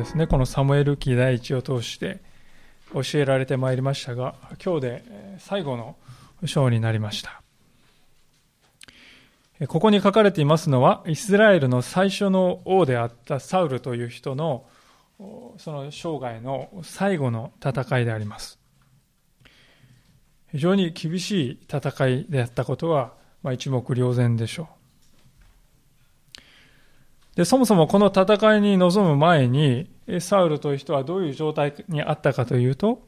ですね、このサムエル記第一を通して教えられてまいりましたが、今日で最後の章になりました。ここに書かれていますのは、イスラエルの最初の王であったサウルという人のその生涯の最後の戦いであります。非常に厳しい戦いであったことは、まあ、一目瞭然でしょう。で、そもそもこの戦いに臨む前に、サウルという人はどういう状態にあったかというと、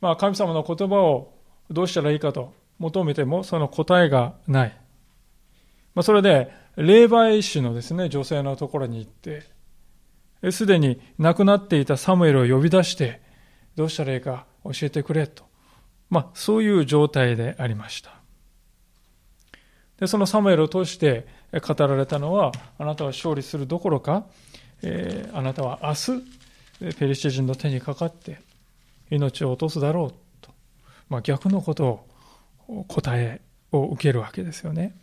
まあ、神様の言葉をどうしたらいいかと求めてもその答えがない。まあ、それで、霊媒師のですね、女性のところに行って、すでに亡くなっていたサムエルを呼び出して、どうしたらいいか教えてくれと。まあ、そういう状態でありました。で、そのサムエルを通して語られたのは、あなたは勝利するどころか、えー、あなたは明日、ペリシテ人の手にかかって命を落とすだろうと、まあ、逆のことを答えを受けるわけですよね。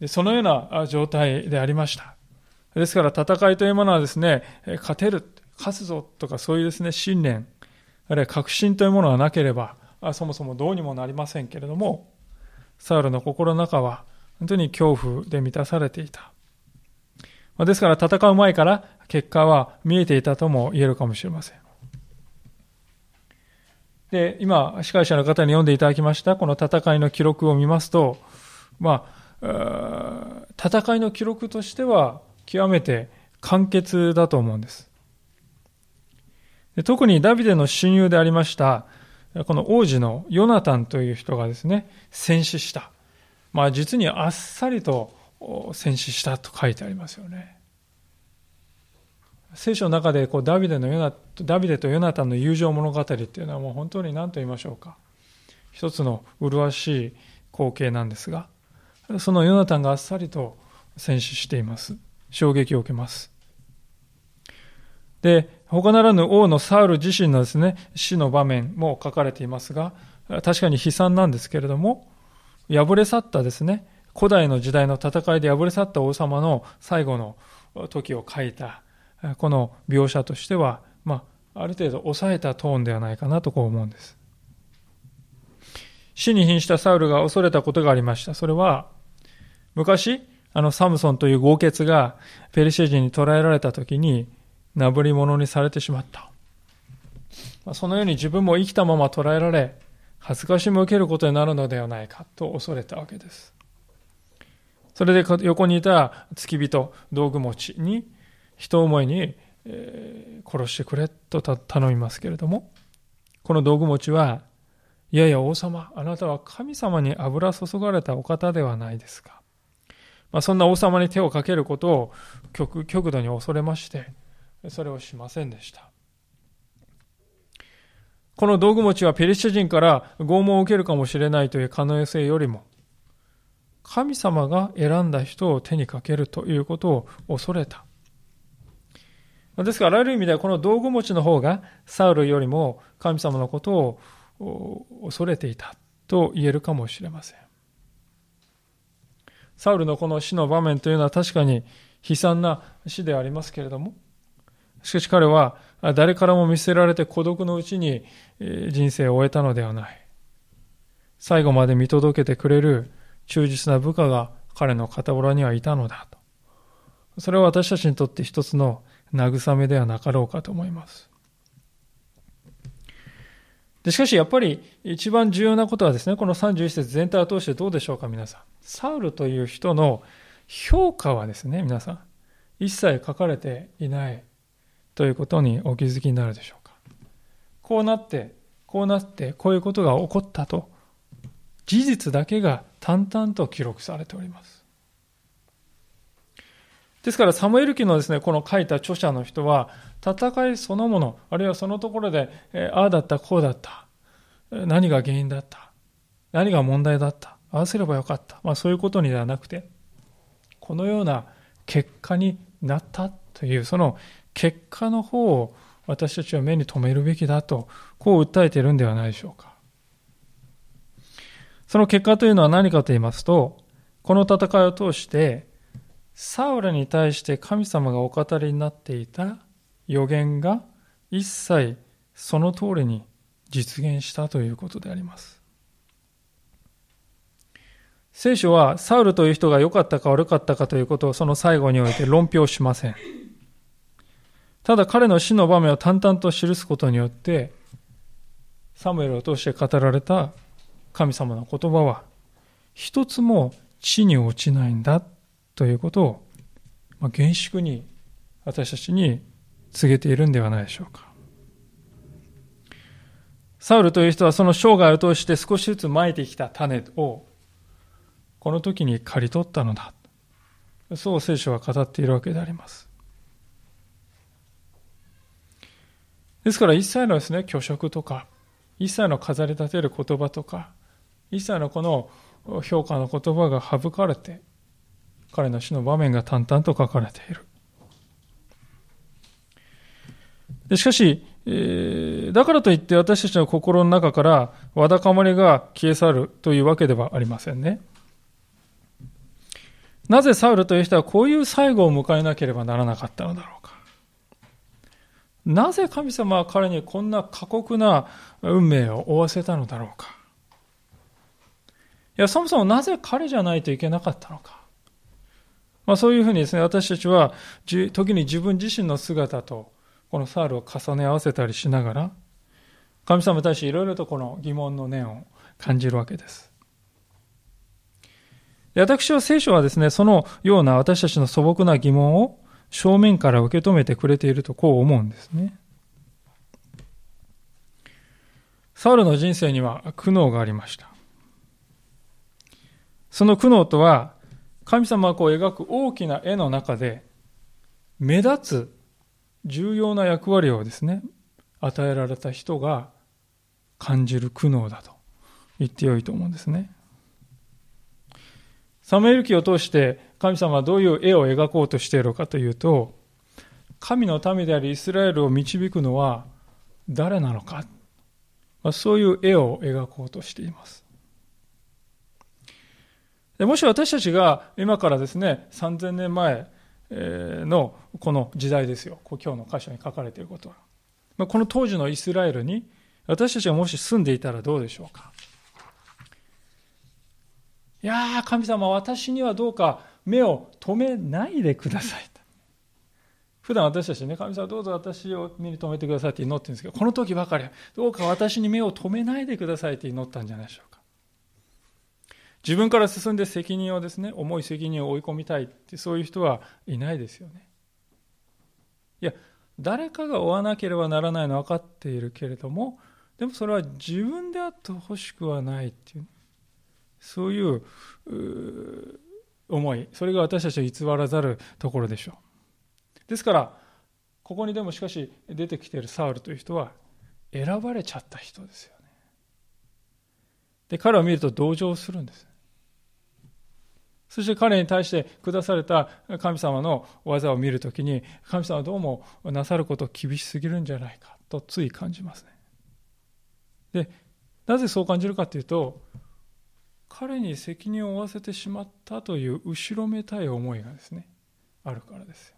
でそのような状態でありました。ですから戦いというものはですね、勝てる、勝つぞとかそういうですね、信念、あるいは確信というものがなければ、そもそもどうにもなりませんけれども、サウルの心の中は本当に恐怖で満たされていた。ですから戦う前から結果は見えていたとも言えるかもしれません。で、今、司会者の方に読んでいただきましたこの戦いの記録を見ますと、まあ、戦いの記録としては極めて簡潔だと思うんです。で特にダビデの親友でありました、この王子のヨナタンという人がですね、戦死した。まあ実にあっさりと戦死したと書いてありますよね。聖書の中でこうダビデのヨナダビデとヨナタンの友情物語っていうのはもう本当に何と言いましょうか。一つの麗しい光景なんですが、そのヨナタンがあっさりと戦死しています。衝撃を受けます。で、他ならぬ王のサウル自身のですね、死の場面も書かれていますが、確かに悲惨なんですけれども、敗れ去ったですね、古代の時代の戦いで敗れ去った王様の最後の時を書いた、この描写としては、まあ、ある程度抑えたトーンではないかなとこう思うんです。死に瀕したサウルが恐れたことがありました。それは、昔、あのサムソンという豪傑がペリシェ人に捕らえられた時に、なぶり者にされてしまった。そのように自分も生きたまま捕らえられ、恥ずかしむ受けることになるのではないかと恐れたわけです。それで横にいた付き人、道具持ちに、人思いに、えー、殺してくれと頼みますけれども、この道具持ちは、いやいや王様、あなたは神様に油注がれたお方ではないですか。まあ、そんな王様に手をかけることを極度に恐れまして、それをしませんでした。この道具持ちはペリシャ人から拷問を受けるかもしれないという可能性よりも、神様が選んだ人を手にかけるということを恐れた。ですから、あらゆる意味ではこの道具持ちの方がサウルよりも神様のことを恐れていたと言えるかもしれません。サウルのこの死の場面というのは確かに悲惨な死でありますけれども、しかし彼は誰からも見捨てられて孤独のうちに人生を終えたのではない。最後まで見届けてくれる忠実な部下が彼の傍らにはいたのだと。それは私たちにとって一つの慰めではなかろうかと思います。でしかしやっぱり一番重要なことはですね、この31節全体を通してどうでしょうか、皆さん。サウルという人の評価はですね、皆さん、一切書かれていないということにお気づきになるでしょうか。こうなって、こうなって、こういうことが起こったと、事実だけが淡々と記録されております。ですから、サムエル記のですね、この書いた著者の人は、戦いそのもの、あるいはそのところで、えああだった、こうだった、何が原因だった、何が問題だった、ああすればよかった、まあ、そういうことにではなくて、このような結果になったという、その結果の方を私たちは目に留めるべきだと、こう訴えているんではないでしょうか。その結果というのは何かと言いますと、この戦いを通して、サウルに対して神様がお語りになっていた予言が一切その通りに実現したということであります。聖書はサウルという人が良かったか悪かったかということをその最後において論評しません。ただ彼の死の場面を淡々と記すことによって、サムエルを通して語られた神様の言葉は、一つも地に落ちないんだということを、まあ、厳粛に私たちに告げているんではないでしょうか。サウルという人はその生涯を通して少しずつまいてきた種をこの時に刈り取ったのだ。そう聖書は語っているわけであります。ですから一切のですね、虚飾とか、一切の飾り立てる言葉とか、一切のこの評価の言葉が省かれて、彼の死の場面が淡々と書かれている。でしかし、えー、だからといって私たちの心の中からわだかまりが消え去るというわけではありませんね。なぜサウルという人はこういう最後を迎えなければならなかったのだろうか。なぜ神様は彼にこんな過酷な運命を負わせたのだろうか？いや、そもそもなぜ彼じゃないといけなかったのか？まあそういうふうにですね、私たちは、時に自分自身の姿と、このサウルを重ね合わせたりしながら、神様に対していろいろとこの疑問の念を感じるわけです。私は聖書はですね、そのような私たちの素朴な疑問を正面から受け止めてくれているとこう思うんですね。サウルの人生には苦悩がありました。その苦悩とは、神様がこう描く大きな絵の中で、目立つ重要な役割をですね、与えられた人が感じる苦悩だと言ってよいと思うんですね。サムエル記を通して神様はどういう絵を描こうとしているかというと、神の民でありイスラエルを導くのは誰なのか、まあ、そういう絵を描こうとしています。でもし私たちが今からですね、3000年前のこの時代ですよ。今日の箇所に書かれていることは。まあ、この当時のイスラエルに私たちがもし住んでいたらどうでしょうか。いや、神様、私にはどうか目を止めないでください。普段私たちね、神様どうぞ私を目に留めてくださいって祈ってるんですけど、この時ばかり、どうか私に目を止めないでくださいって祈ったんじゃないでしょうか。自分から進んで責任をですね、重い責任を追い込みたいって、そういう人はいないですよね。いや、誰かが追わなければならないのは分かっているけれども、でもそれは自分であってほしくはないっていう。そういう思い、それが私たちを偽らざるところでしょう。ですから、ここにでもしかし出てきているサウルという人は選ばれちゃった人ですよね。で、彼を見ると同情するんです。そして彼に対して下された神様の技を見るときに、神様はどうもなさること厳しすぎるんじゃないかとつい感じますね。で、なぜそう感じるかというと、彼に責任を負わせてしまったという後ろめたい思いがですね、あるからですよ。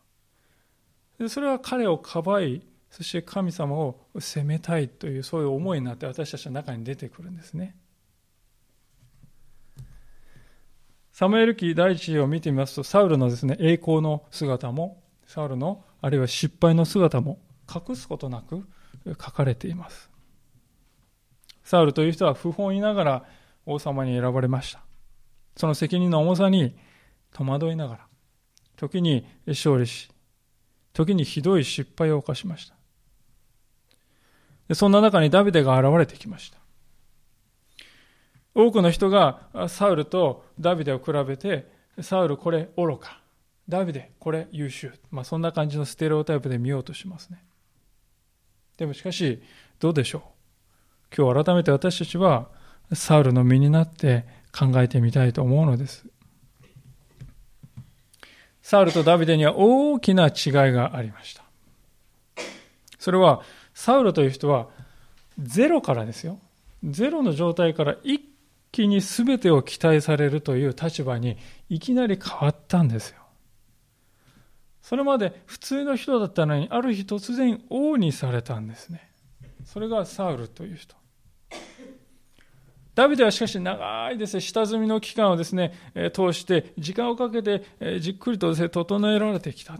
でそれは彼をかばい、そして神様を責めたいというそういう思いになって私たちの中に出てくるんですね。サムエル記第一を見てみますと、サウルのですね、栄光の姿も、サウルのあるいは失敗の姿も隠すことなく書かれています。サウルという人は不本意ながら王様に選ばれました。その責任の重さに戸惑いながら、時に勝利し、時にひどい失敗を犯しました。でそんな中にダビデが現れてきました。多くの人がサウルとダビデを比べて、サウルこれ愚か、ダビデこれ優秀、まあ、そんな感じのステレオタイプで見ようとしますね。でもしかし、どうでしょう。今日改めて私たちはサウルの身になって考えてみたいと思うのです。サウルとダビデには大きな違いがありました。それは、サウルという人はゼロからですよ。ゼロの状態から一気に全てを期待されるという立場にいきなり変わったんですよ。それまで普通の人だったのに、ある日突然王にされたんですね。それがサウルという人。ダビデはしかし長いですね、下積みの期間をですね、通して、時間をかけてじっくりとですね、整えられてきた。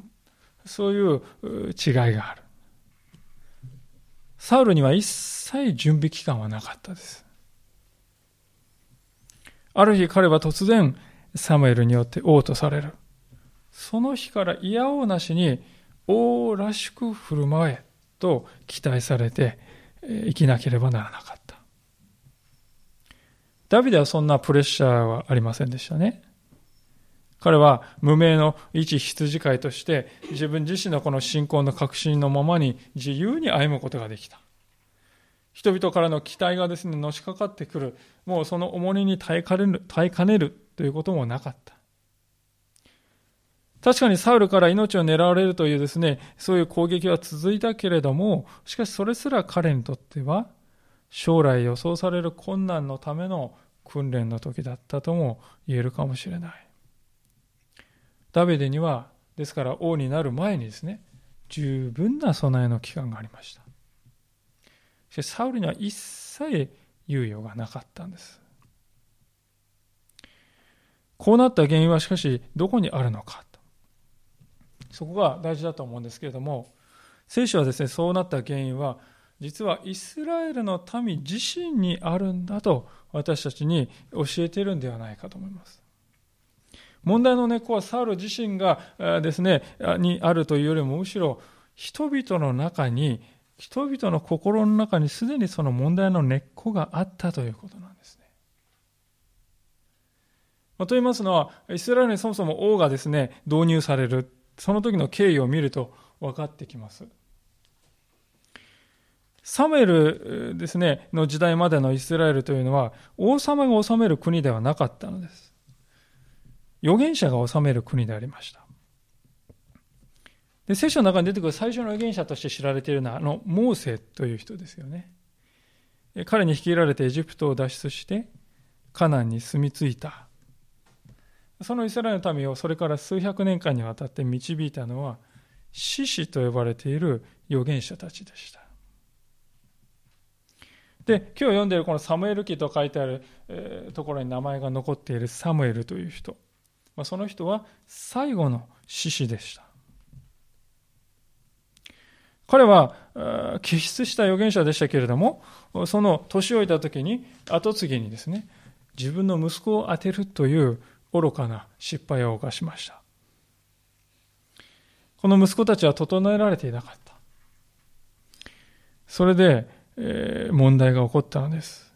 そういう違いがある。サウルには一切準備期間はなかったです。ある日彼は突然サムエルによって王とされる。その日から嫌おうなしに王らしく振る舞えと期待されて生きなければならなかった。ダビデはそんなプレッシャーはありませんでしたね。彼は無名の一羊飼いとして自分自身のこの信仰の確信のままに自由に歩むことができた。人々からの期待がですね、のしかかってくる。もうその重荷に耐えかねる耐えかねるということもなかった。確かにサウルから命を狙われるというですね、そういう攻撃は続いたけれども、しかしそれすら彼にとっては、将来予想される困難のための訓練の時だったとも言えるかもしれない。ダビデには、ですから王になる前にですね、十分な備えの期間がありました。しかしサウルには一切猶予がなかったんです。こうなった原因はしかしどこにあるのかとそこが大事だと思うんですけれども聖書はですねそうなった原因は実はイスラエルの民自身にあるんだと私たちに教えているんではないかと思います。問題の根っこはサウル自身がですね、にあるというよりもむしろ人々の中に、人々の心の中にすでにその問題の根っこがあったということなんですね。と言いますのは、イスラエルにそもそも王がですね、導入される。その時の経緯を見ると分かってきます。サムエルですね、の時代までのイスラエルというのは、王様が治める国ではなかったのです。預言者が治める国でありました。で聖書の中に出てくる最初の預言者として知られているのは、あの、モーセという人ですよね。彼に率いられてエジプトを脱出して、カナンに住み着いた。そのイスラエルの民をそれから数百年間にわたって導いたのは、獅子と呼ばれている預言者たちでした。で、今日読んでいるこのサムエル記と書いてある、えー、ところに名前が残っているサムエルという人。まあ、その人は最後の獅子でした。彼は、傑出した預言者でしたけれども、その年老いた時に、後継ぎにですね、自分の息子を当てるという愚かな失敗を犯しました。この息子たちは整えられていなかった。それで、え問題が起こったのです。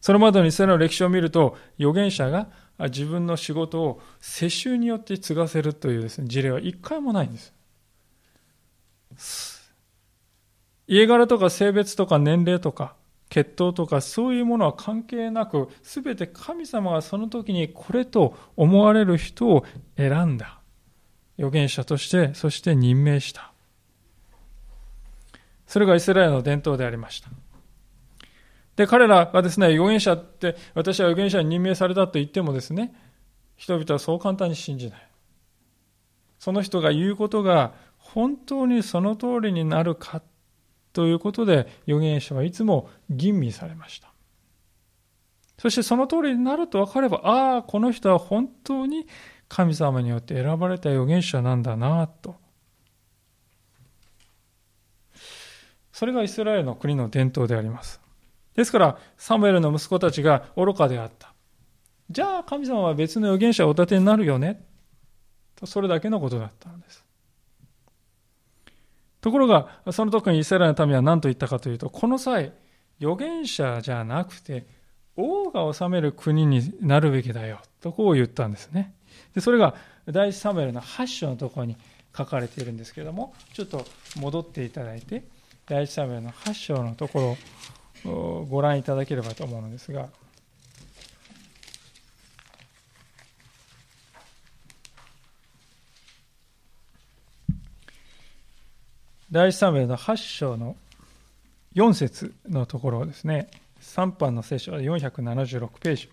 それまでのイスラエルの歴史を見ると、預言者が自分の仕事を世襲によって継がせるというです、ね、事例は一回もないんです。家柄とか性別とか年齢とか血統とかそういうものは関係なく、すべて神様がその時にこれと思われる人を選んだ。預言者として、そして任命した。それがイスラエルの伝統でありました。で、彼らがですね、預言者って、私は預言者に任命されたと言ってもですね、人々はそう簡単に信じない。その人が言うことが本当にその通りになるかということで、預言者はいつも吟味されました。そしてその通りになると分かれば、ああ、この人は本当に神様によって選ばれた預言者なんだなとそれがイスラエルの国の伝統であります。ですから、サムエルの息子たちが愚かであった。じゃあ神様は別の預言者をお立てになるよね。とそれだけのことだったのです。ところが、その時にイスラエルの民は何と言ったかというと、この際、預言者じゃなくて、王が治める国になるべきだよ。とこう言ったんですね。でそれが、第一サムエルの8章のところに書かれているんですけれども、ちょっと戻っていただいて、第一サムエルの8章のところをご覧いただければと思うのですが、第一サムエルの8章の4節のところですね、3版の聖書は476ページ。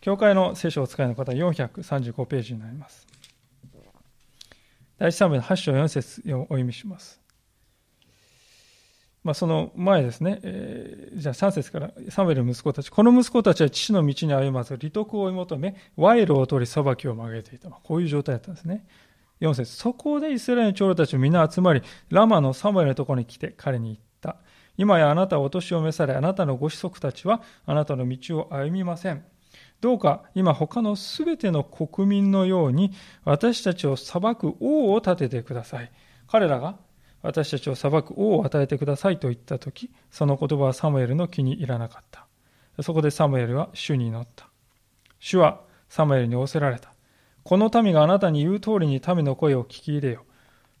教会の聖書をお使いの方は435ページになります。第一サムエル8章4節をお読みします。まあ、その前ですね、えー、じゃあ3節からサムエルの息子たち、この息子たちは父の道に歩まず、利得を追い求め、賄賂を取り裁きを曲げていた。こういう状態だったんですね。4節そこでイスラエルの長老たちみんな集まり、ラマのサムエルのところに来て彼に言った。今やあなたはお年を召され、あなたのご子息たちはあなたの道を歩みません。どうか今他のすべての国民のように私たちを裁く王を立ててください。彼らが私たちを裁く王を与えてくださいと言ったとき、その言葉はサムエルの気に入らなかった。そこでサムエルは主に祈った。主はサムエルに仰せられた。この民があなたに言う通りに民の声を聞き入れよ。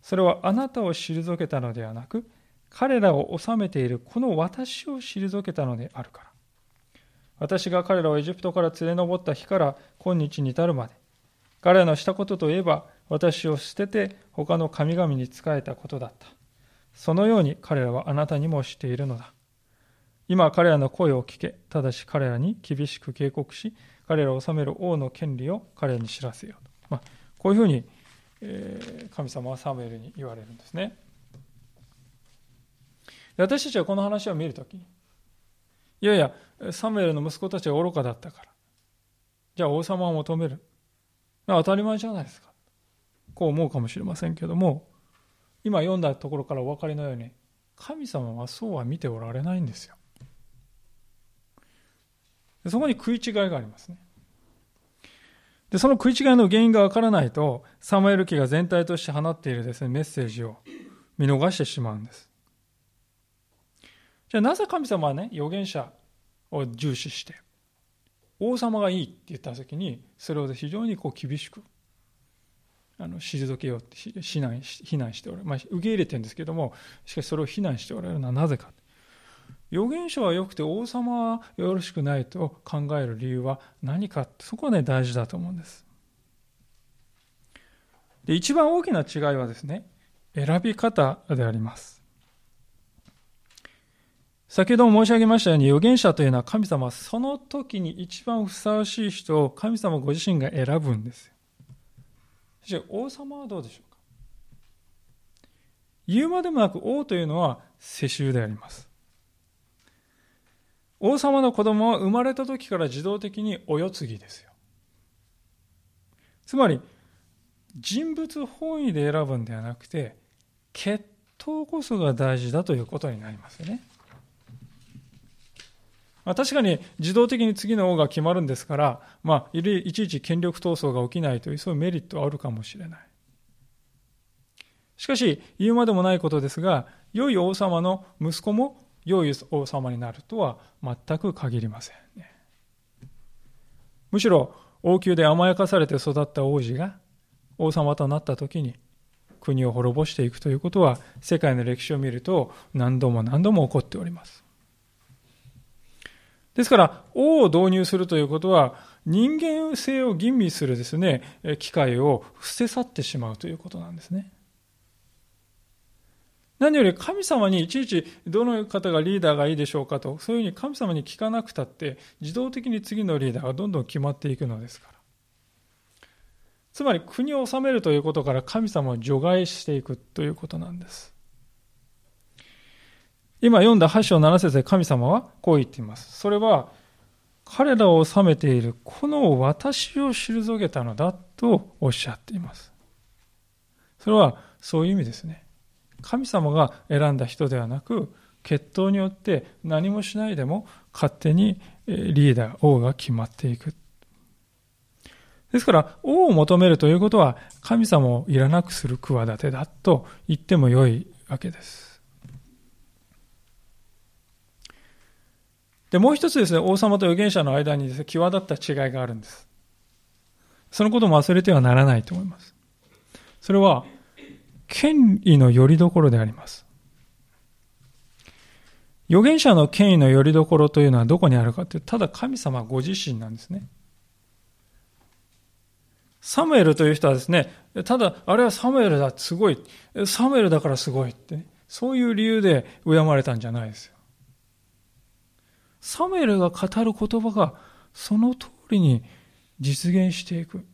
それはあなたを退けたのではなく、彼らを治めているこの私を退けたのであるから。私が彼らをエジプトから連れ上った日から今日に至るまで、彼らのしたことといえば、私を捨てて他の神々に仕えたことだった。そのように彼らはあなたにもしているのだ。今彼らの声を聞け、ただし彼らに厳しく警告し、彼らを治める王の権利を彼らに知らせよう。まあ、こういうふうに、え、神様はサムエルに言われるんですね。で私たちはこの話を見るとき、いやいや、サムエルの息子たちは愚かだったから、じゃあ王様を求める。当たり前じゃないですか。こう思うかもしれませんけども、今読んだところからお分かりのように、神様はそうは見ておられないんですよ。そこに食い違いがありますね。で、その食い違いの原因がわからないと、サムエル記が全体として放っているですね、メッセージを見逃してしまうんです。じゃあなぜ神様はね、預言者を重視して、王様がいいって言った時に、それを非常にこう厳しく、あの退けようって非難非難しておられる、まあ、受け入れてるんですけども、しかしそれを非難しておられるのはなぜか。預言者は良くて王様はよろしくないと考える理由は何かそこはね大事だと思うんです。で一番大きな違いはですね選び方であります。先ほども申し上げましたように預言者というのは神様はその時に一番ふさわしい人を神様ご自身が選ぶんですよじゃ王様はどうでしょうか？言うまでもなく王というのは世襲であります王様の子供は生まれた時から自動的にお世継ぎですよ。つまり、人物本位で選ぶんではなくて、血統こそが大事だということになりますよね。まあ、確かに自動的に次の王が決まるんですから、まあ、いちいち権力闘争が起きないというそういうメリットはあるかもしれない。しかし、言うまでもないことですが、良い王様の息子も良い王様になるとは全く限りません、ね、むしろ王宮で甘やかされて育った王子が王様となった時に国を滅ぼしていくということは世界の歴史を見ると何度も何度も起こっておりますですから王を導入するということは人間性を吟味するですね機会を捨て去ってしまうということなんですね何より神様にいちいちどの方がリーダーがいいでしょうかと、そういうふうに神様に聞かなくたって、自動的に次のリーダーがどんどん決まっていくのですから。つまり国を治めるということから神様を除外していくということなんです。今読んだ8章7節で神様はこう言っています。それは彼らを治めているこの私を退けたのだとおっしゃっています。それはそういう意味ですね。神様が選んだ人ではなく、血統によって何もしないでも勝手にリーダー、王が決まっていく。ですから、王を求めるということは、神様をいらなくする企てだと言ってもよいわけです。で、もう一つですね、王様と預言者の間にですね、際立った違いがあるんです。そのことも忘れてはならないと思います。それは、権威の拠り所であります。預言者の権威の拠り所というのはどこにあるかというと、ただ神様ご自身なんですね。サムエルという人はですね、ただ、あれはサムエルだ、すごい。サムエルだからすごいって、ね、そういう理由で敬まれたんじゃないですよ。サムエルが語る言葉がその通りに実現していく。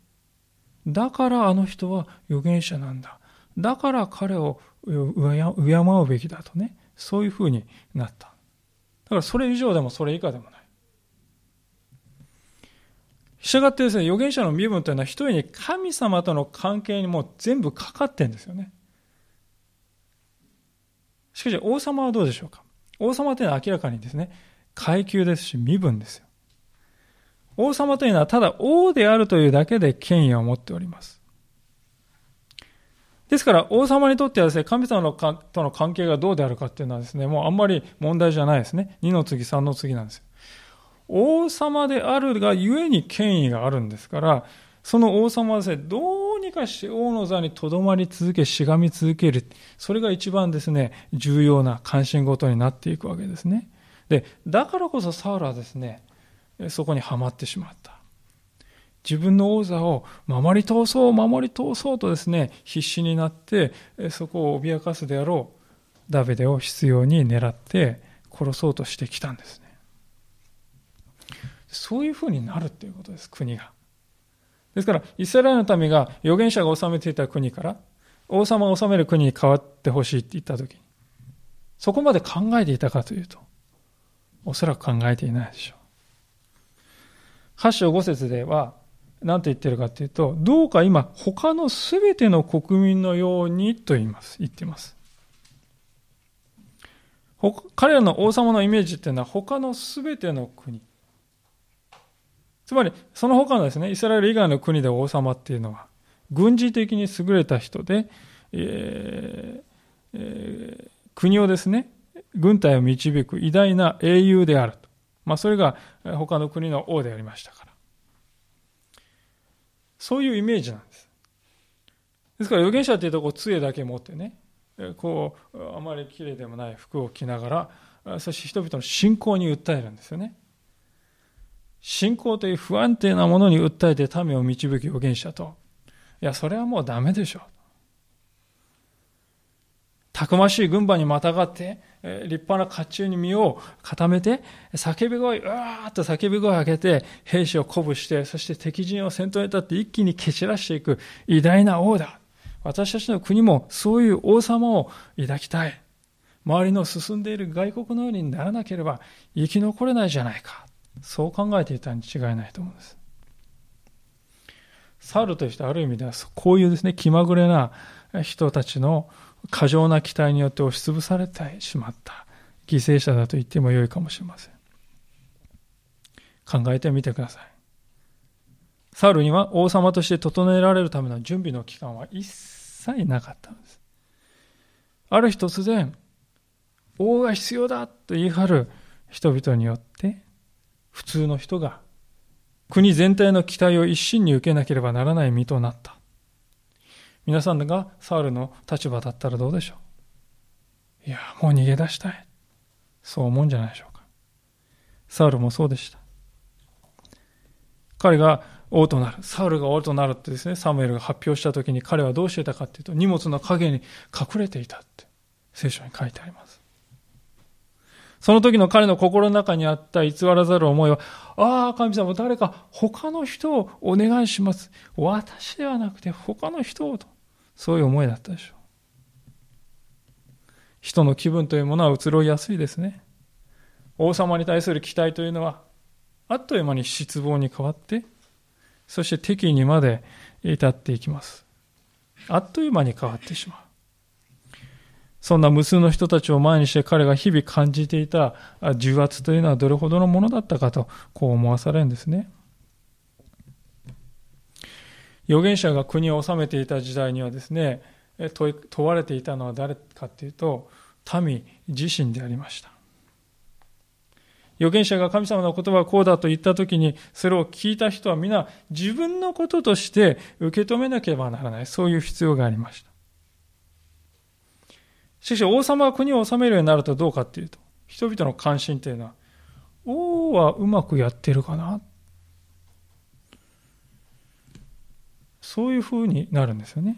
だからあの人は預言者なんだ。だから彼を敬うべきだとね、そういうふうになった。だからそれ以上でもそれ以下でもない。したがってですね、預言者の身分というのは一人に神様との関係にもう全部かかってんですよね。しかし王様はどうでしょうか？王様というのは明らかにですね、階級ですし身分ですよ。王様というのはただ王であるというだけで権威を持っております。ですから王様にとってはですね、神様のかとの関係がどうであるかっていうのはですね、もうあんまり問題じゃないですね。2の次、3の次なんですよ。王様であるがゆえに権威があるんですから、その王様はですね、どうにかして王の座にとどまり続け、しがみ続ける。それが一番ですね、重要な関心事になっていくわけですね。で、だからこそサウルはですね、そこにはまってしまった。自分の王座を守り通そう、守り通そうとですね、必死になって、そこを脅かすであろうダビデを必要に狙って殺そうとしてきたんですね。そういうふうになるということです、国が。ですから、イスラエルの民が預言者が治めていた国から、王様を治める国に変わってほしいって言ったときに、そこまで考えていたかというと、おそらく考えていないでしょう。8章5節では、何と言ってるかというと、どうか今、他のすべての国民のようにと言います。言っています。彼らの王様のイメージっていうのは他のすべての国。つまり、その他のですね、イスラエル以外の国で王様っていうのは、軍事的に優れた人で、えーえー、国をですね、軍隊を導く偉大な英雄であると。まあ、それが他の国の王でありましたから。そういうイメージなんです。ですから預言者っていうとこう杖だけ持ってね、こう、あまり綺麗でもない服を着ながら、そして人々の信仰に訴えるんですよね。信仰という不安定なものに訴えて民を導く預言者と、いや、それはもうダメでしょう。たくましい軍馬にまたがって、立派な甲冑に身を固めて、叫び声、うわーっと叫び声を上げて、兵士を鼓舞して、そして敵陣を先頭に立って一気に蹴散らしていく偉大な王だ。私たちの国もそういう王様を抱きたい。周りの進んでいる外国のようにならなければ生き残れないじゃないか。そう考えていたに違いないと思うんです。サウルとしてある意味ではこういうですね、気まぐれな人たちの過剰な期待によって押しつぶされてしまった犠牲者だと言ってもよいかもしれません。考えてみてください。サウルには王様として整えられるための準備の期間は一切なかったのです。ある日突然、王が必要だと言い張る人々によって、普通の人が国全体の期待を一身に受けなければならない身となった。皆さんがサウルの立場だったらどうでしょう？いや、もう逃げ出したい。そう思うんじゃないでしょうか。サウルもそうでした。彼が王となる。サウルが王となるってですね、サムエルが発表した時に彼はどうしてたかっていうと、荷物の陰に隠れていたって聖書に書いてあります。その時の彼の心の中にあった偽らざる思いは、ああ、神様、誰か他の人をお願いします。私ではなくて他の人をと。そういう思いだったでしょう。人の気分というものは移ろいやすいですね。王様に対する期待というのは、あっという間に失望に変わって、そして敵意にまで至っていきます。あっという間に変わってしまう。そんな無数の人たちを前にして彼が日々感じていた重圧というのはどれほどのものだったかと、こう思わされるんですね。預言者が国を治めていた時代にはですね、問われていたのは誰かというと、民自身でありました。預言者が神様の言葉はこうだと言ったときに、それを聞いた人は皆自分のこととして受け止めなければならない。そういう必要がありました。しかし王様が国を治めるようになるとどうかっていうと、人々の関心というのは、王はうまくやってるかなそういうふうになるんですよね。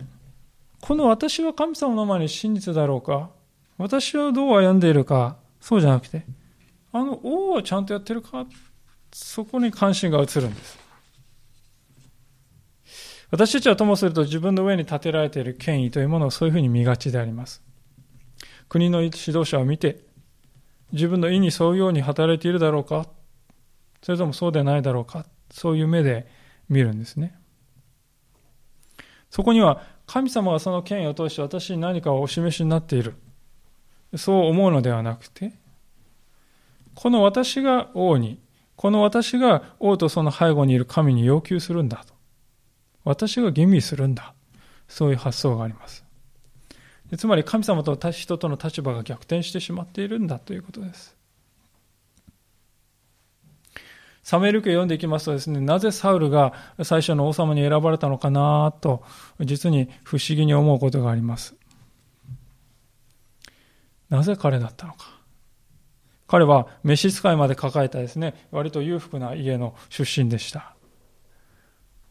この私は神様の前に真実だろうか？私はどう歩んでいるか？そうじゃなくて、あの王はちゃんとやってるか？そこに関心が移るんです。私たちはともすると自分の上に立てられている権威というものをそういうふうに見がちであります。国の指導者を見て、自分の意に沿うように働いているだろうか？それともそうでないだろうか？そういう目で見るんですね。そこには神様がその権威を通して私に何かをお示しになっている。そう思うのではなくて、この私が王に、この私が王とその背後にいる神に要求するんだと。私が吟味するんだ。そういう発想があります。つまり神様と人との立場が逆転してしまっているんだということです。サメル記を読んでいきますとですね、なぜサウルが最初の王様に選ばれたのかなと、実に不思議に思うことがあります。なぜ彼だったのか。彼は召使いまで抱えたですね、割と裕福な家の出身でした。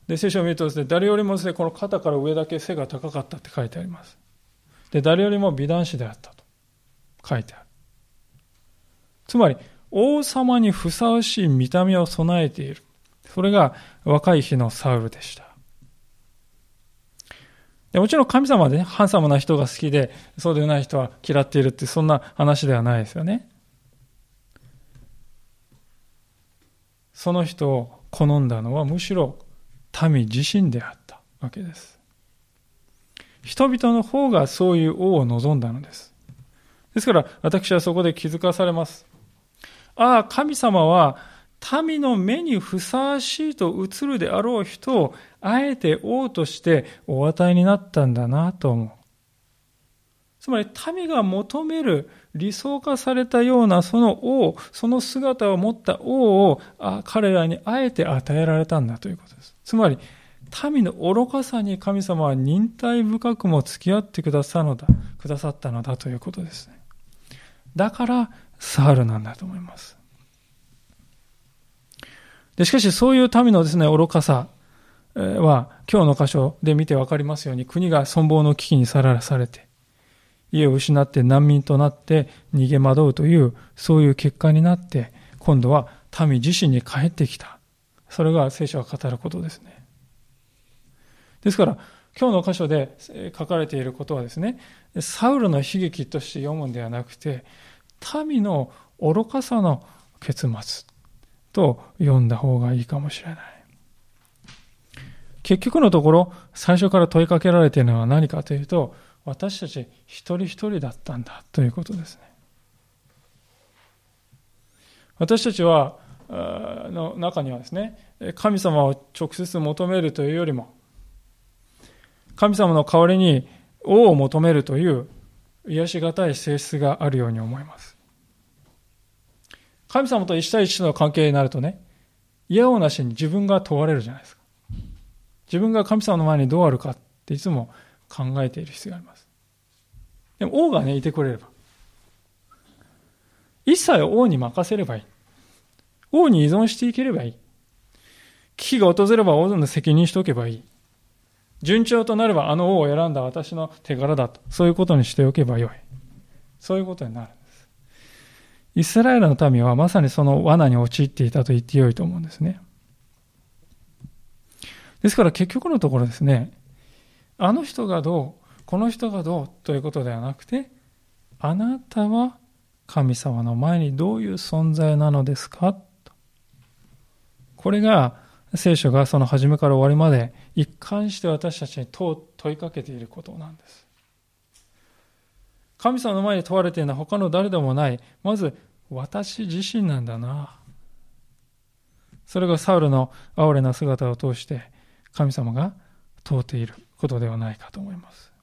で、聖書を見るとですね、誰よりもですね、この肩から上だけ背が高かったって書いてあります。で、誰よりも美男子であったと書いてある。つまり、王様にふさわしい見た目を備えている。それが若い日のサウルでした。でもちろん神様でね、ハンサムな人が好きで、そうでない人は嫌っているって、そんな話ではないですよね。その人を好んだのはむしろ民自身であったわけです。人々の方がそういう王を望んだのです。ですから私はそこで気づかされます。ああ、神様は民の目にふさわしいと映るであろう人をあえて王としてお与えになったんだなと思う。つまり民が求める理想化されたようなその王、その姿を持った王を彼らにあえて与えられたんだということです。つまり、民の愚かさに神様は忍耐深くも付き合ってくださのだくださったのだということですね。だから、サールなんだと思います。でしかし、そういう民のですね、愚かさは、今日の箇所で見てわかりますように、国が存亡の危機にさらされて、家を失って難民となって逃げ惑うという、そういう結果になって、今度は民自身に帰ってきた。それが聖書が語ることですね。ですから、今日の箇所で書かれていることはですね、サウルの悲劇として読むんではなくて、民の愚かさの結末と読んだ方がいいかもしれない。結局のところ、最初から問いかけられているのは何かというと、私たち一人一人だったんだということですね。私たちは、の中にはですね、神様を直接求めるというよりも、神様の代わりに王を求めるという癒し難い性質があるように思います。神様と一対一の関係になるとね、嫌おなしに自分が問われるじゃないですか。自分が神様の前にどうあるかっていつも考えている必要があります。でも王がね、いてくれれば。一切王に任せればいい。王に依存していければいい。危機が訪れば王の責任しておけばいい。順調となればあの王を選んだ私の手柄だと。そういうことにしておけばよい。そういうことになるんです。イスラエルの民はまさにその罠に陥っていたと言ってよいと思うんですね。ですから結局のところですね、あの人がどう、この人がどうということではなくて、あなたは神様の前にどういう存在なのですかこれが聖書がその初めから終わりまで一貫して私たちに問いかけていることなんです。神様の前に問われているのは他の誰でもない、まず私自身なんだな。それがサウルの哀れな姿を通して神様が問うていることではないかと思います。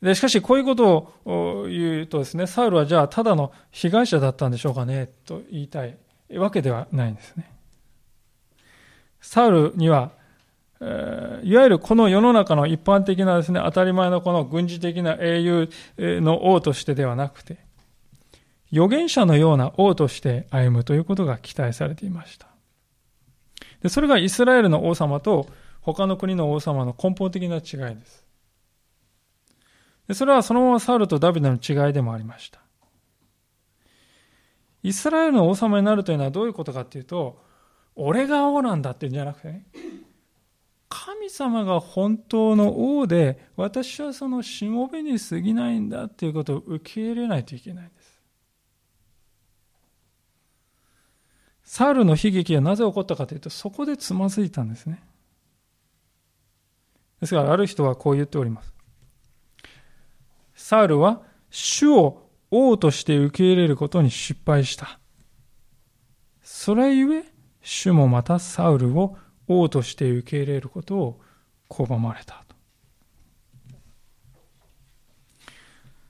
で、しかしこういうことを言うとですね、サウルはじゃあただの被害者だったんでしょうかねと言いたいわけではないんですね。サウルには、えいわゆるこの世の中の一般的なですね、当たり前のこの軍事的な英雄の王としてではなくて、預言者のような王として歩むということが期待されていました。でそれがイスラエルの王様と他の国の王様の根本的な違いです。でそれはそのままサウルとダビデの違いでもありました。イスラエルの王様になるというのはどういうことかというと、俺が王なんだって言うんじゃなくてね、神様が本当の王で、私はそのしもべに過ぎないんだっていうことを受け入れないといけないんです。サウルの悲劇はなぜ起こったかというと、そこでつまずいたんですね。ですから、ある人はこう言っております。サウルは主を王として受け入れることに失敗した。それゆえ、主もまたサウルを王として受け入れることを拒まれた。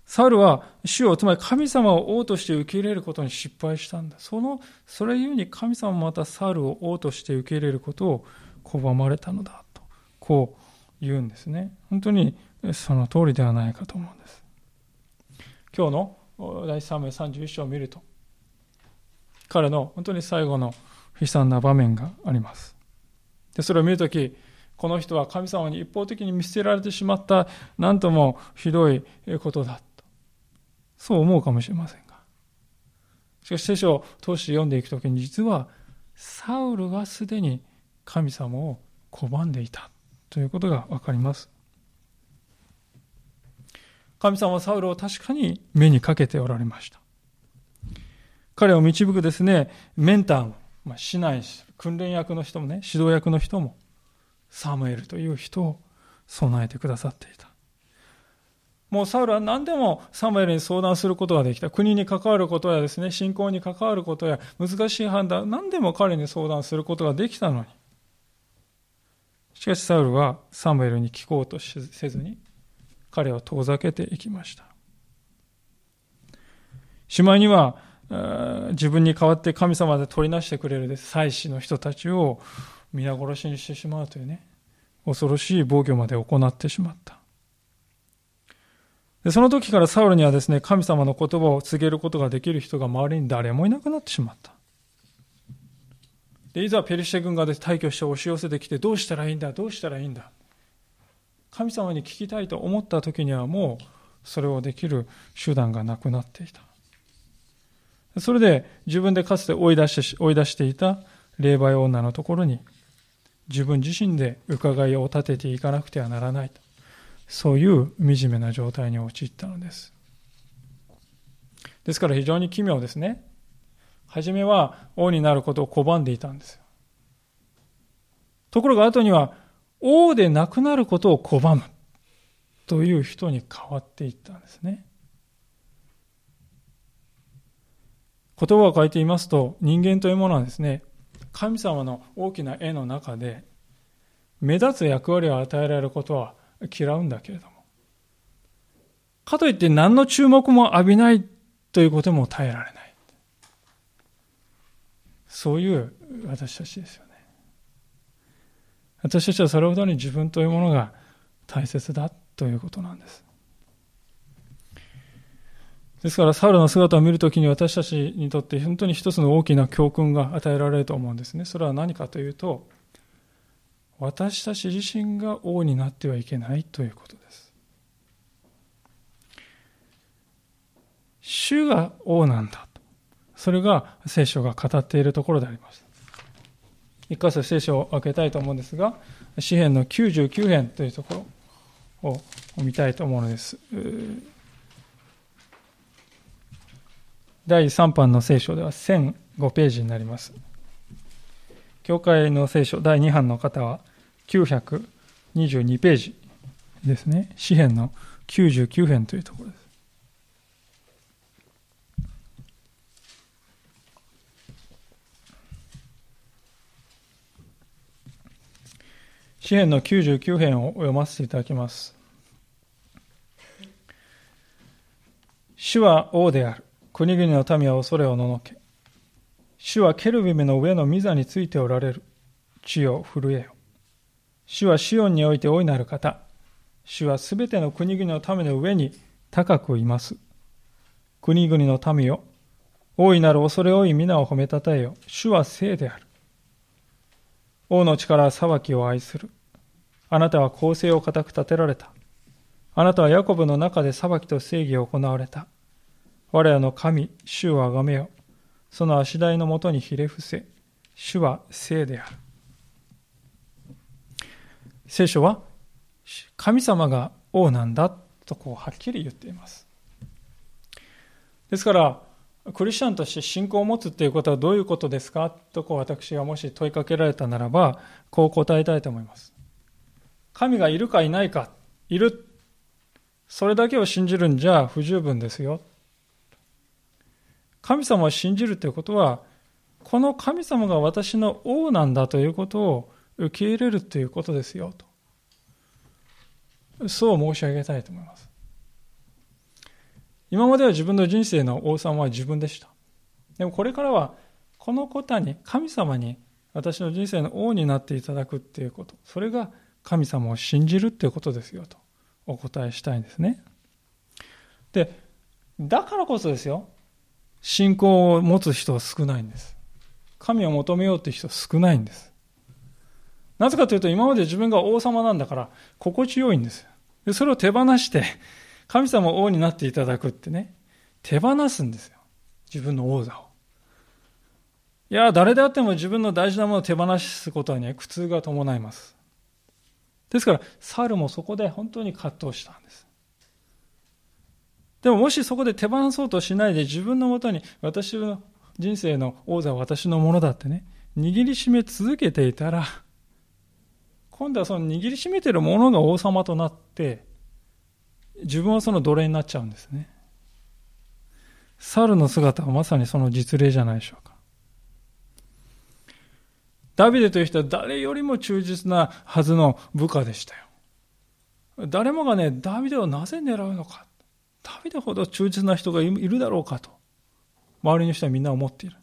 サウルは主を、つまり神様を王として受け入れることに失敗したんだ。その、それゆえに神様もまたサウルを王として受け入れることを拒まれたのだと。こう言うんですね。本当にその通りではないかと思うんです。今日の第3名31章を見ると、彼の本当に最後の悲惨な場面があります。でそれを見るとき、この人は神様に一方的に見捨てられてしまった、なんともひどいことだと。そう思うかもしれませんが。しかし聖書を通して読んでいくときに、実はサウルがすでに神様を拒んでいたということがわかります。神様はサウルを確かに目にかけておられました。彼を導くですね、メンターも、まあ、市内、訓練役の人もね、指導役の人も、サムエルという人を備えてくださっていた。もうサウルは何でもサムエルに相談することができた。国に関わることやですね、信仰に関わることや難しい判断、何でも彼に相談することができたのに。しかしサウルはサムエルに聞こうとせずに、彼を遠ざけていきました。しまいには、自分に代わって神様で取りなしてくれる祭司の人たちを皆殺しにしてしまうというね、恐ろしい防御まで行ってしまった。でその時からサウルにはですね、神様の言葉を告げることができる人が周りに誰もいなくなってしまった。でいざペリシテ軍がで退去して押し寄せてきてどうしたらいいんだどうしたらいいんだ神様に聞きたいと思った時にはもうそれをできる手段がなくなっていた。それで自分でかつて追い出して追い出していた霊媒女のところに自分自身で伺いを立てていかなくてはならないと。そういう惨めな状態に陥ったのです。ですから非常に奇妙ですね。初めは王になることを拒んでいたんです。ところが後には王でなくなることを拒むという人に変わっていったんですね。言葉を変えていますと、人間というものはですね、神様の大きな絵の中で、目立つ役割を与えられることは嫌うんだけれども、かといって何の注目も浴びないということも耐えられない。そういう私たちですよね。私たちはそれほどに自分というものが大切だということなんです。ですから、サウルの姿を見るときに私たちにとって本当に一つの大きな教訓が与えられると思うんですね。それは何かというと、私たち自身が王になってはいけないということです。主が王なんだと。それが聖書が語っているところであります。一箇所聖書を開けたいと思うんですが、詩篇の99編というところを見たいと思うのです。第3版の聖書では1005ページになります。教会の聖書第2版の方は922ページですね。詩篇の99編というところです。詩篇の99編を読ませていただきます。主は王である。国々の民は恐れをののけ。主はケルビムの上の御座についておられる。地よ震えよ。主はシオンにおいて大いなる方。主はすべての国々の民の上に高くいます。国々の民よ。大いなる恐れ多い皆を褒めたたえよ。主は聖である。王の力は裁きを愛する。あなたは公正を固く立てられた。あなたはヤコブの中で裁きと正義を行われた。我らの神、主をあがめよ。その足台のもとにひれ伏せ、主は聖である。聖書は神様が王なんだとこうはっきり言っています。ですから、クリスチャンとして信仰を持つということはどういうことですかとこう私がもし問いかけられたならば、こう答えたいと思います。神がいるかいないか、いる。それだけを信じるんじゃ不十分ですよ。神様を信じるということは、この神様が私の王なんだということを受け入れるということですよと。そう申し上げたいと思います。今までは自分の人生の王様は自分でした。でもこれからは、この方に、神様に私の人生の王になっていただくっていうこと。それが神様を信じるっていうことですよとお答えしたいんですね。で、だからこそですよ。信仰を持つ人は少ないんです。神を求めようって人は少ないんです。なぜかというと、今まで自分が王様なんだから、心地よいんです。でそれを手放して、神様を王になっていただくってね、手放すんですよ。自分の王座を。いや、誰であっても自分の大事なものを手放すことには、苦痛が伴います。ですから、サルもそこで本当に葛藤したんです。でももしそこで手放そうとしないで自分のもとに私の人生の王座は私のものだってね、握りしめ続けていたら、今度はその握りしめてるものが王様となって、自分はその奴隷になっちゃうんですね。猿の姿はまさにその実例じゃないでしょうか。ダビデという人は誰よりも忠実なはずの部下でしたよ。誰もがね、ダビデをなぜ狙うのか。ダビデほど忠実な人がいるだろうかと。周りの人はみんな思っている。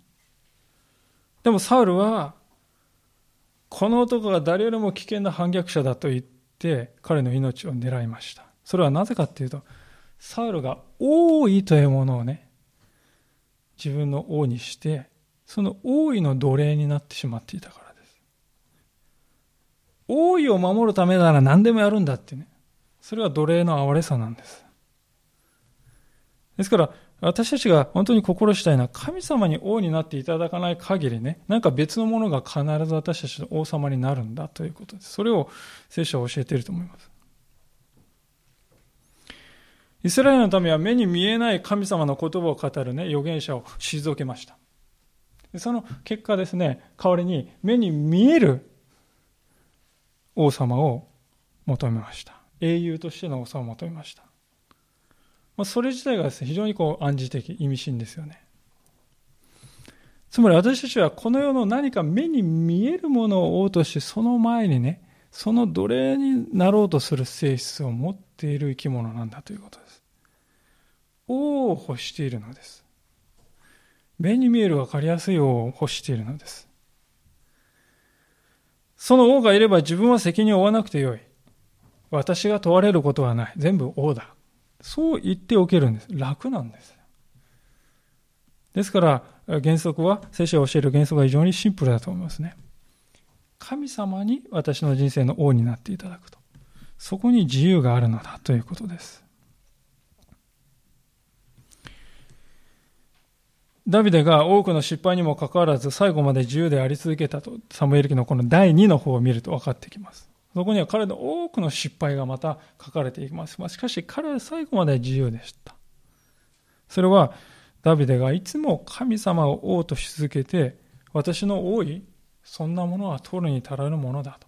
でもサウルは、この男が誰よりも危険な反逆者だと言って、彼の命を狙いました。それはなぜかっていうと、サウルが王位というものをね、自分の王にして、その王位の奴隷になってしまっていたから。王位を守るためなら何でもやるんだってね。それは奴隷の哀れさなんです。ですから、私たちが本当に心したいのは、神様に王になっていただかない限りね、なんか別のものが必ず私たちの王様になるんだということです。それを聖書は教えていると思います。イスラエルのためは目に見えない神様の言葉を語るね、預言者を退けました。その結果ですね、代わりに目に見える王様を求めました。英雄としての王様を求めました。まあ、それ自体がですね、非常にこう暗示的、意味深ですよね。つまり私たちはこの世の何か目に見えるものを王として、その前にね、その奴隷になろうとする性質を持っている生き物なんだということです。王を欲しているのです。目に見える分かりやすい王を欲しているのです。その王がいれば自分は責任を負わなくてよい。私が問われることはない。全部王だ。そう言っておけるんです。楽なんです。ですから、原則は、聖書が教える原則は非常にシンプルだと思いますね。神様に私の人生の王になっていただくと。そこに自由があるのだということです。ダビデが多くの失敗にもかかわらず最後まで自由であり続けたと、サムエル記のこの第2の方を見ると分かってきます。そこには彼の多くの失敗がまた書かれていきます。しかし彼は最後まで自由でした。それはダビデがいつも神様を王とし続けて、私の王位、そんなものは取るに足らぬものだと。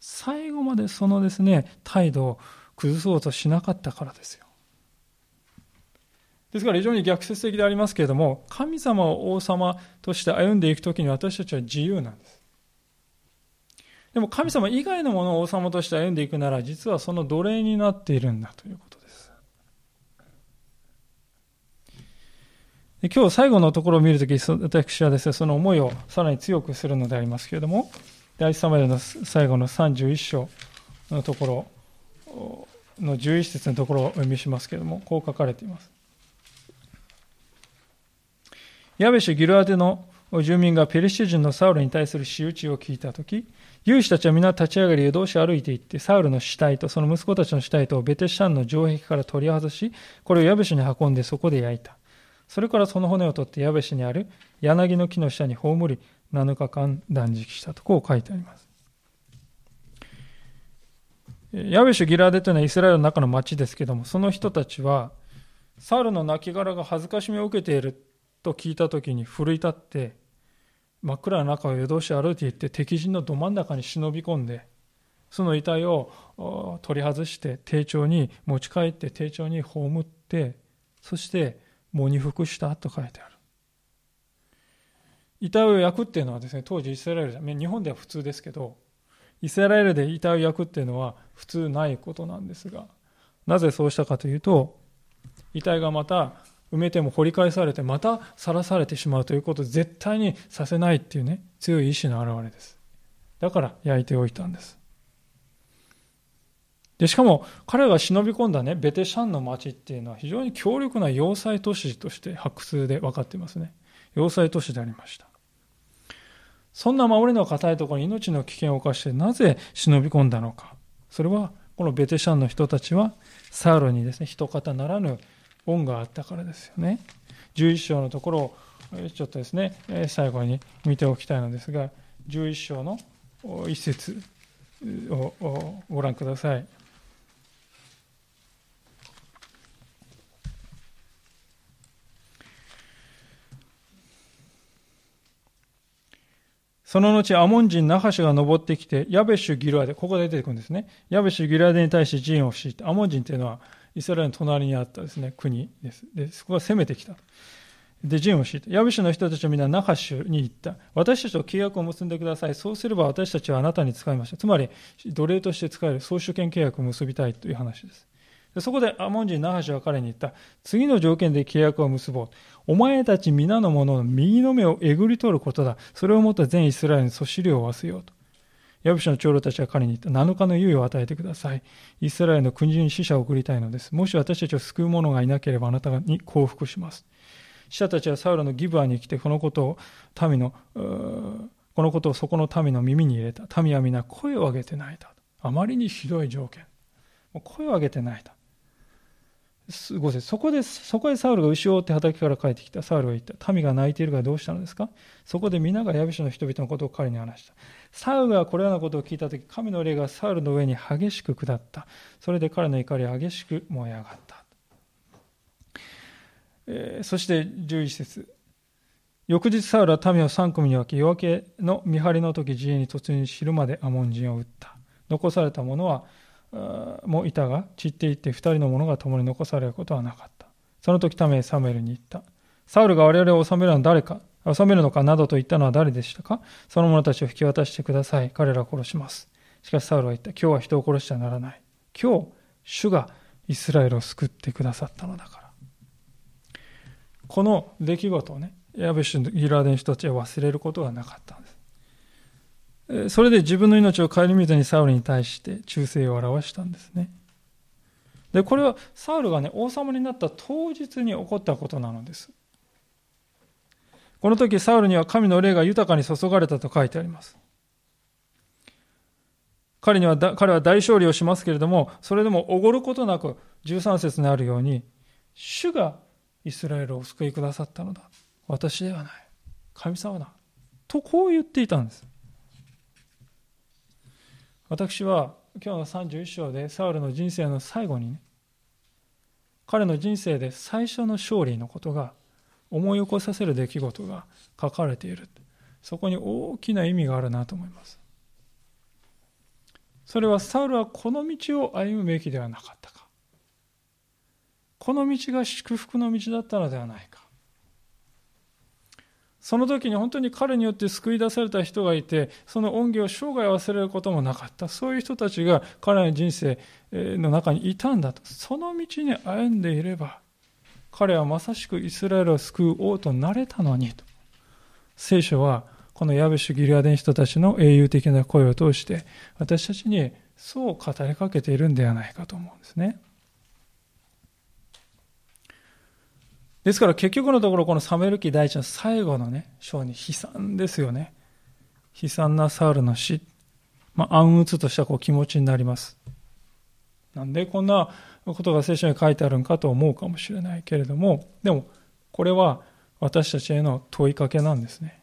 最後までそのですね、態度を崩そうとしなかったからですよ。ですから非常に逆説的でありますけれども、神様を王様として歩んでいくときに私たちは自由なんです。でも神様以外のものを王様として歩んでいくなら、実はその奴隷になっているんだということです。で今日最後のところを見るとき、私はですね、その思いをさらに強くするのでありますけれども、第一サマリの最後の31章のところの11節のところをお読みしますけれども、こう書かれています。ヤベシュ・ギルアテの住民がペリシテ人のサウルに対する仕打ちを聞いたとき、勇士たちは皆立ち上がり夜通し歩いていって、サウルの死体とその息子たちの死体とベテシャンの城壁から取り外し、これをヤベシュに運んでそこで焼いた。それからその骨を取ってヤベシュにある柳の木の下に葬り、7日間断食したとこう書いてあります。ヤベシュ・ギラデというのはイスラエルの中の町ですけども、その人たちは、サウルの亡骸が恥ずかしみを受けていると聞いた時に奮い立って、真っ暗な中を夜通し歩いていって敵陣のど真ん中に忍び込んで、その遺体を取り外して丁重に持ち帰って丁重に葬って、そして喪に服したと書いてある。遺体を焼くっていうのはですね、当時イスラエル、日本では普通ですけど、イスラエルで遺体を焼くっていうのは普通ないことなんですが、なぜそうしたかというと、遺体がまた埋めても掘り返されて、また晒されてしまうということを絶対にさせないっていうね、強い意志の表れです。だから焼いておいたんです。で、しかも彼が忍び込んだね、ベテシャンの町っていうのは非常に強力な要塞都市として発掘で分かってますね。要塞都市でありました。そんな守りの固いところに命の危険を冒してなぜ忍び込んだのか。それは、このベテシャンの人たちは、サウロにですね、一方ならぬ恩があったからですよね。11章のところを、ちょっとですね、最後に見ておきたいのですが、11章の一節をご覧ください。その後、アモン人ナハシが登ってきて、ヤベシュ・ギルアデ、ここで出てくるんですね。ヤベシュ・ギルアデに対して陣を敷いて、アモン人というのはイスラエルの隣にあったですね、国です。で、そこが攻めてきた。で、陣を敷いて、ヤベシュの人たちはみんなナハシュに行った。私たちと契約を結んでください。そうすれば私たちはあなたに使いました。つまり、奴隷として使える総主権契約を結びたいという話です。でそこでアモン人ナハシュは彼に言った。次の条件で契約を結ぼう。お前たち皆の者の右の目をえぐり取ることだ。それをもって全イスラエルにそしりを負わせようと。ヤブシの長老たちは彼に言った。7日の猶予を与えてください。イスラエルの国に死者を送りたいのです。もし私たちを救う者がいなければあなたに降伏します。死者たちはサウルのギブアに来てこのことを民の、このことをそこの民の耳に入れた。民は皆声を上げて泣いた。あまりにひどい条件。声を上げて泣いた。5節そこで、そこでサウルが牛を追って畑から帰ってきた。サウルが言った。民が泣いているからどうしたのですか？そこで皆がヤビシの人々のことを彼に話した。サウルがこれらのことを聞いたとき、神の霊がサウルの上に激しく下った。それで彼の怒りは激しく燃え上がった。えー、そして11節翌日サウルは民を3組に分け、夜明けの見張りの時、自衛に突入し、昼までアモン人を撃った。残された者はもいたが散っていって二人の者が共に残されることはなかった。その時タメサムエルに言った。サウルが我々を治めるのは誰か治めるのかなどと言ったのは誰でしたか？その者たちを引き渡してください。彼らを殺します。しかしサウルは言った。今日は人を殺してはならない。今日主がイスラエルを救ってくださったのだから。この出来事をねヤベシュギラーデン人たちは忘れることがなかったんです。それで自分の命を顧みずにサウルに対して忠誠を表したんですね。で、これはサウルがね、王様になった当日に起こったことなのです。この時サウルには神の霊が豊かに注がれたと書いてあります。彼には彼は大勝利をしますけれども、それでもおごることなく13節にあるように、主がイスラエルをお救いくださったのだ。私ではない。神様だ。とこう言っていたんです。私は今日の31章でサウルの人生の最後にね彼の人生で最初の勝利のことが思い起こさせる出来事が書かれている。そこに大きな意味があるなと思います。それはサウルはこの道を歩むべきではなかったか。この道が祝福の道だったのではないか。その時に本当に彼によって救い出された人がいて、その恩義を生涯忘れることもなかった。そういう人たちが彼の人生の中にいたんだと。その道に歩んでいれば、彼はまさしくイスラエルを救う王となれたのにと。聖書は、このヤベシュ・ギリアデン人たちの英雄的な声を通して、私たちにそう語りかけているんではないかと思うんですね。ですから結局のところこのサメル記第一の最後のね、章に悲惨ですよね。悲惨なサウルの死。まあ、暗鬱としたこう気持ちになります。なんでこんなことが聖書に書いてあるんかと思うかもしれないけれども、でもこれは私たちへの問いかけなんですね。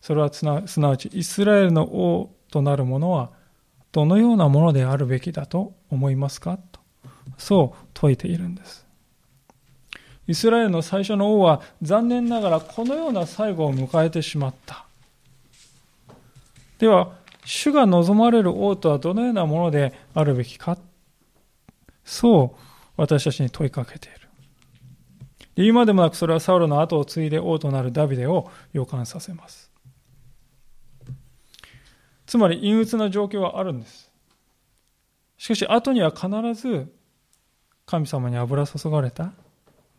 それはすなわちイスラエルの王となる者はどのようなものであるべきだと思いますかとそう説いているんですイスラエルの最初の王は残念ながらこのような最後を迎えてしまった。では主が望まれる王とはどのようなものであるべきか？そう私たちに問いかけている。言うまでもなくそれはサウロの後を継いで王となるダビデを予感させます。つまり陰鬱な状況はあるんです。しかし後には必ず神様に油注がれた。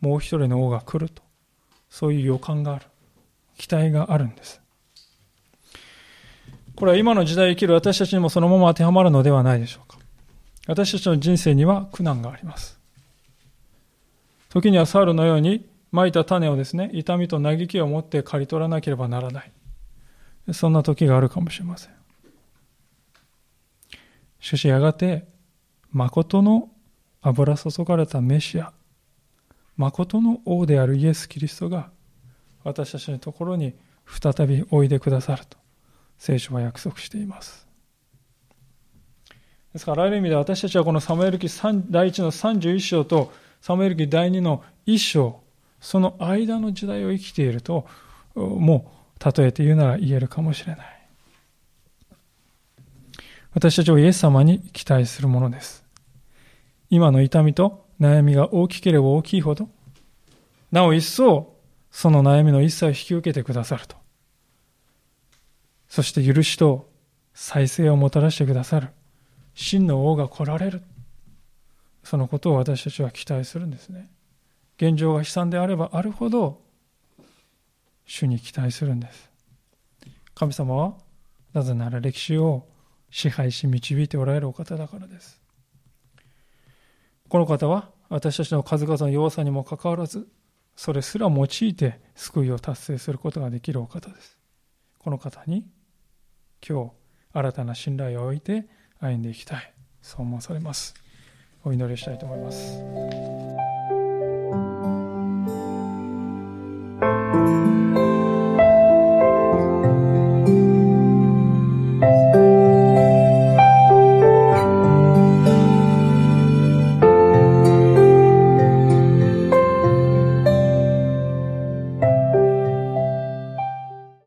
もう一人の王が来ると。そういう予感がある。期待があるんです。これは今の時代生きる私たちにもそのまま当てはまるのではないでしょうか。私たちの人生には苦難があります。時にはサウルのように蒔いた種をですね痛みと嘆きを持って刈り取らなければならない。そんな時があるかもしれません。しかしやがて誠の油注がれたメシア誠の王であるイエス・キリストが私たちのところに再びおいでくださると聖書は約束しています。ですからある意味で私たちはこのサムエル記第1の31章とサムエル記第2の1章その間の時代を生きているともう例えて言うなら言えるかもしれない。私たちはイエス様に期待するものです。今の痛みと悩みが大きければ大きいほど、なお一層、その悩みの一切を引き受けてくださると。そして許しと再生をもたらしてくださる。真の王が来られる。そのことを私たちは期待するんですね。現状が悲惨であればあるほど、主に期待するんです。神様は、なぜなら歴史を支配し導いておられるお方だからです。この方は私たちの数々の弱さにもかかわらず、それすら用いて救いを達成することができるお方です。この方に今日新たな信頼を置いて歩んでいきたい。そう思わされます。お祈りしたいと思います。